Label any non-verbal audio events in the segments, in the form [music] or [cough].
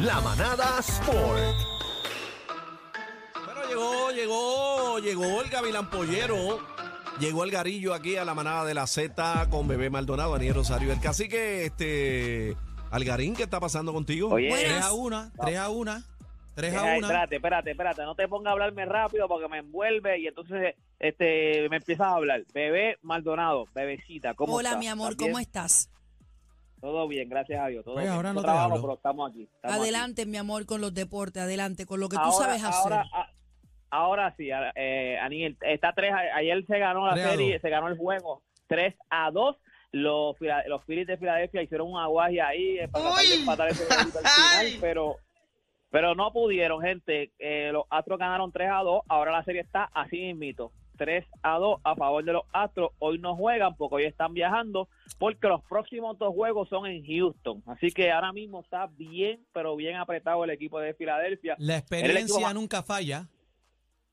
La, manada Sport. Bueno, llegó, llegó, llegó el Gavilán Pollero. Llegó el garillo aquí a la manada de la Z con Bebé Maldonado, Daniel Rosario. El cacique, este. Algarín, ¿qué está pasando contigo? Oye, 3 a 1, 3 a 1, 3 a Deja- 1. espérate, espérate, espérate, no te pongas a hablarme rápido porque me envuelve y entonces este me empiezas a hablar. Bebé Maldonado, bebecita, ¿cómo Hola, estás? mi amor, ¿Estás ¿cómo estás? Todo bien, gracias a Dios. Todo Oye, bien. ahora no te trabajo, hablo. pero estamos aquí. estamos Adelante, mi amor, con los deportes, adelante, con lo que aquí. tú Ahora- sabes hacer. Ahora, a- ahora sí, a- eh, Aniel, está 3 ayer se ganó la 3 a serie, 2. se ganó el juego 3 a 2. Los, los Phillies de Filadelfia hicieron un aguaje ahí eh, para tratar de empatar ese al [laughs] final, pero pero no pudieron, gente. Eh, los Astros ganaron 3 a 2. Ahora la serie está así mismito. 3 a 2 a favor de los Astros. Hoy no juegan porque hoy están viajando porque los próximos dos juegos son en Houston. Así que ahora mismo está bien, pero bien apretado el equipo de Filadelfia. La experiencia más- nunca falla.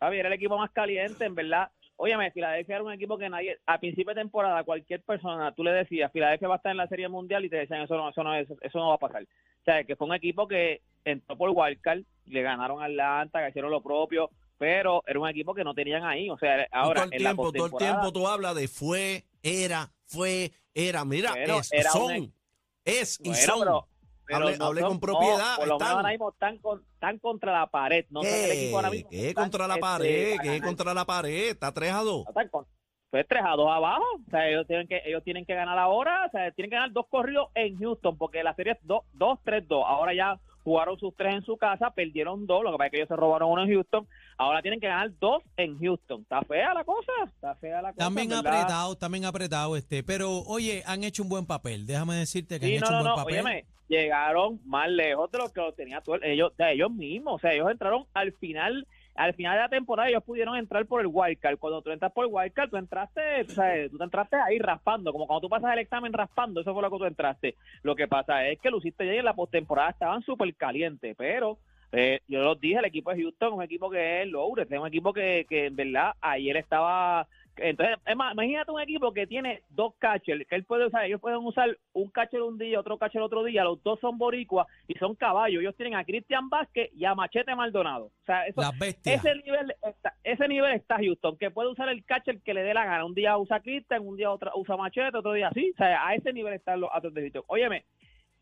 Javi, era el equipo más caliente, en verdad. Óyeme, Filadelfia era un equipo que nadie, a principio de temporada, cualquier persona, tú le decías, Filadelfia va a estar en la Serie Mundial y te decían, eso no, eso no, eso, eso no va a pasar. O sea, que fue un equipo que entró por Wildcard, le ganaron a Atlanta, que hicieron lo propio, pero era un equipo que no tenían ahí. O sea, ahora, todo el en la tiempo, todo el tiempo tú hablas de fue, era, fue, era. Mira, es, era son. un- Es y Bueno, son. pero, pero Hablé- no hablé son- con propiedad, no, por lo menos están- ahora mismo están, con- están contra la pared. No sé, el equipo ahora ¿Qué? mismo ¿Qué están, contra la este, pared? a ¿Qué ganar. contra la pared? Está 3 a 2. están con- pues 3 a 2 abajo. O sea, ellos tienen que ellos tienen que ganar ahora. O sea, tienen que ganar dos corridos en Houston porque la serie es 2-3-2. Ahora ya jugaron sus tres en su casa, perdieron dos. Lo que pasa es que ellos se robaron uno en Houston. Ahora tienen que ganar dos en Houston. Está fea la cosa. Está fea la cosa. También verdad. apretado, también apretado este. Pero, oye, han hecho un buen papel. Déjame decirte que Sí, han no, hecho no, un buen no. papel. Óyeme, llegaron más lejos de lo que lo tenía todo el- ellos, de ellos mismos. O sea, ellos entraron al final. Al final de la temporada ellos pudieron entrar por el wildcard. Cuando tú entras por el wildcard, tú entraste, sea, tú te entraste ahí raspando, como cuando tú pasas el examen raspando, eso fue lo que tú entraste. Lo que pasa es que lo hiciste ya en la postemporada estaban súper calientes, pero eh, yo los dije, el equipo de Houston es un equipo que es loaded, es un equipo que, que en verdad ayer estaba entonces, es más, imagínate un equipo que tiene dos catchers, que él puede usar, ellos pueden usar un catcher un día, otro catcher otro día, los dos son boricuas y son caballos. Ellos tienen a Cristian Vázquez y a Machete Maldonado. O sea, eso, ese nivel está, ese nivel está Houston, que puede usar el catcher que le dé la gana. Un día usa Cristian, un día otra, usa Machete, otro día así. O sea, a ese nivel están los Astros de Houston. Óyeme,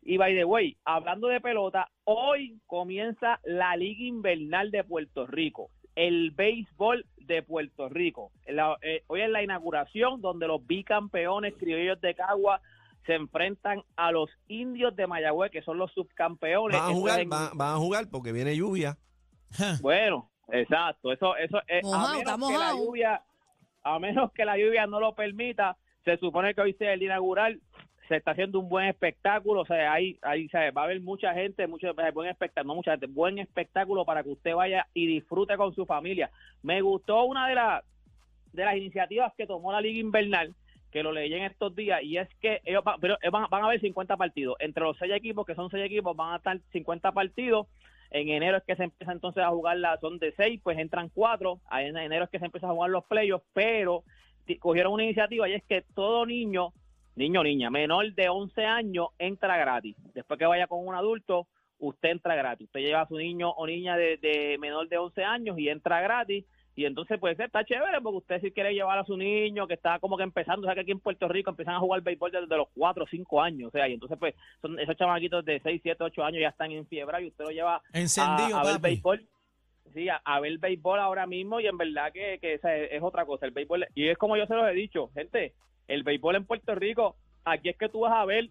y by the way, hablando de pelota, hoy comienza la Liga Invernal de Puerto Rico, el béisbol de Puerto Rico. La- eh, hoy es la inauguración donde los bicampeones criollos de Cagua se enfrentan a los indios de Mayagüez, que son los subcampeones. Van a jugar, en- van, van a jugar porque viene lluvia. Bueno, exacto. Eso, eso es. Mojado, a menos que la lluvia, a menos que la lluvia no lo permita, se supone que hoy sea el inaugural. Se está haciendo un buen espectáculo, o sea, ahí, ahí o sea, va a haber mucha gente, mucho eh, buen espectáculo, no mucha gente, buen espectáculo para que usted vaya y disfrute con su familia. Me gustó una de las de las iniciativas que tomó la Liga Invernal, que lo leí en estos días, y es que ellos pero van, van a haber 50 partidos. Entre los seis equipos, que son seis equipos, van a estar 50 partidos. En enero es que se empieza entonces a jugar la, son de seis, pues entran cuatro. Ahí En enero es que se empieza a jugar los playoffs, pero cogieron una iniciativa y es que todo niño, niño o niña, menor de 11 años, entra gratis. Después que vaya con un adulto, usted entra gratis. Usted lleva a su niño o niña de, de menor de 11 años y entra gratis. Y entonces, pues está chévere porque usted si quiere llevar a su niño que está como que empezando, o sea que aquí en Puerto Rico empiezan a jugar béisbol desde los 4 o 5 años, o sea, y entonces pues son esos chamaquitos de 6, 7, 8 años ya están en fiebre y usted lo lleva Encendido, a, a ver béisbol. Sí, a, ver béisbol ahora mismo y en verdad que, que esa es, otra cosa, el béisbol, y es como yo se los he dicho, gente, el béisbol en Puerto Rico, aquí es que tú vas a ver,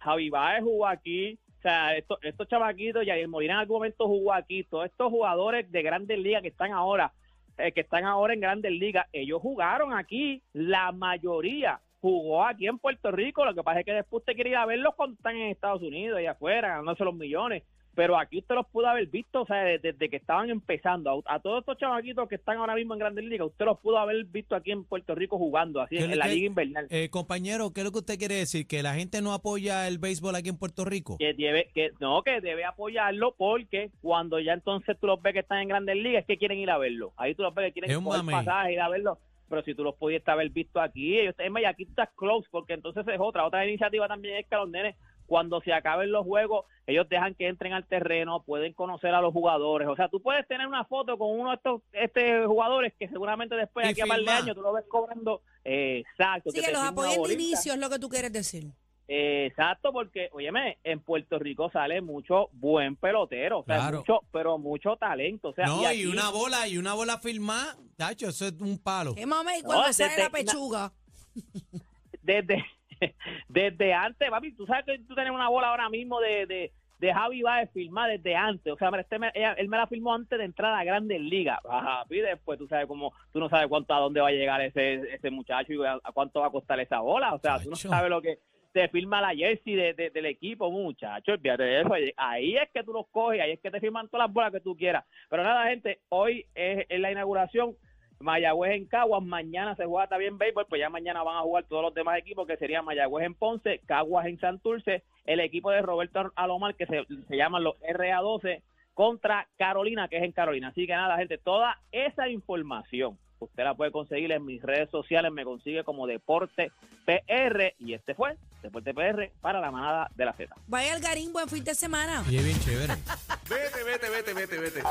Javi Baez jugó aquí, o sea, estos, estos chamaquitos, y el Molina en algún momento jugó aquí, todos estos jugadores de grandes ligas que están ahora, eh, que están ahora en grandes ligas, ellos jugaron aquí, la mayoría jugó aquí en Puerto Rico, lo que pasa es que después usted quiere ir a verlos cuando están en Estados Unidos y afuera, ganándose los millones, pero aquí usted los pudo haber visto, o sea, desde, que estaban empezando, a, a todos estos chamaquitos que están ahora mismo en grandes ligas, usted los pudo haber visto aquí en Puerto Rico jugando, así ¿Qué en, la liga invernal. Eh, compañero, ¿qué es lo que usted quiere decir? ¿Que la gente no apoya el béisbol aquí en Puerto Rico? que debe que no que debe apoyarlo porque cuando ya entonces tú los ves que están en Grandes Ligas es que quieren ir a verlo ahí tú los ves que quieren Es coger pasaje ir a verlo pero si tú los pudiste haber visto aquí ellos y aquí tú estás close porque entonces es otra otra iniciativa también es que los nenes cuando se acaben los juegos ellos dejan que entren al terreno pueden conocer a los jugadores o sea tú puedes tener una foto con uno de estos este jugadores que seguramente después Y aquí a par de años tú lo ves cobrando eh, exacto Sí, que los apoyen de inicio es lo que tú quieres decir. Eh, Exacto, porque, óyeme, en Puerto Rico sale mucho buen pelotero, o sea, Claro. mucho, pero mucho talento. O sea, no, y, una bola, y una bola firmada, tacho, eso es un palo. Qué mame, y cuando No, sale desde- la pechuga. [laughs] desde, [laughs] desde antes, papi, tú sabes que tú tienes una bola ahora mismo de, de, de Javi Baez firmada desde antes. O sea, este me- ella- él me la firmó antes de entrar a Grandes Ligas. Y después tú sabes cómo, tú no sabes cuánto a dónde va a llegar ese, ese muchacho y a, a cuánto va a costar esa bola. O sea, tú no sabes lo que te firma la jersey de, de- del equipo, muchacho. Eso. Ahí es que tú los coges, ahí es que te firman todas las bolas que tú quieras. Pero nada, gente, hoy es, es la inauguración. Mayagüez en Caguas, mañana se juega también béisbol, pues ya mañana van a jugar todos los demás equipos, que serían Mayagüez en Ponce, Caguas en Santurce, el equipo de Roberto Alomar, que se, se llaman los RA12, contra Carolina, que es en Carolina. Así que nada, gente, toda esa información usted la puede conseguir en mis redes sociales, me consigue como Deporte PR, y este fue Deporte PR para la manada de la Z. Vaya al Garín, buen fin de semana. Y es bien chévere. [laughs] Vete, vete, vete, vete, vete.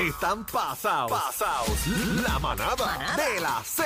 Están pasados. Pasados. La manada de la Z.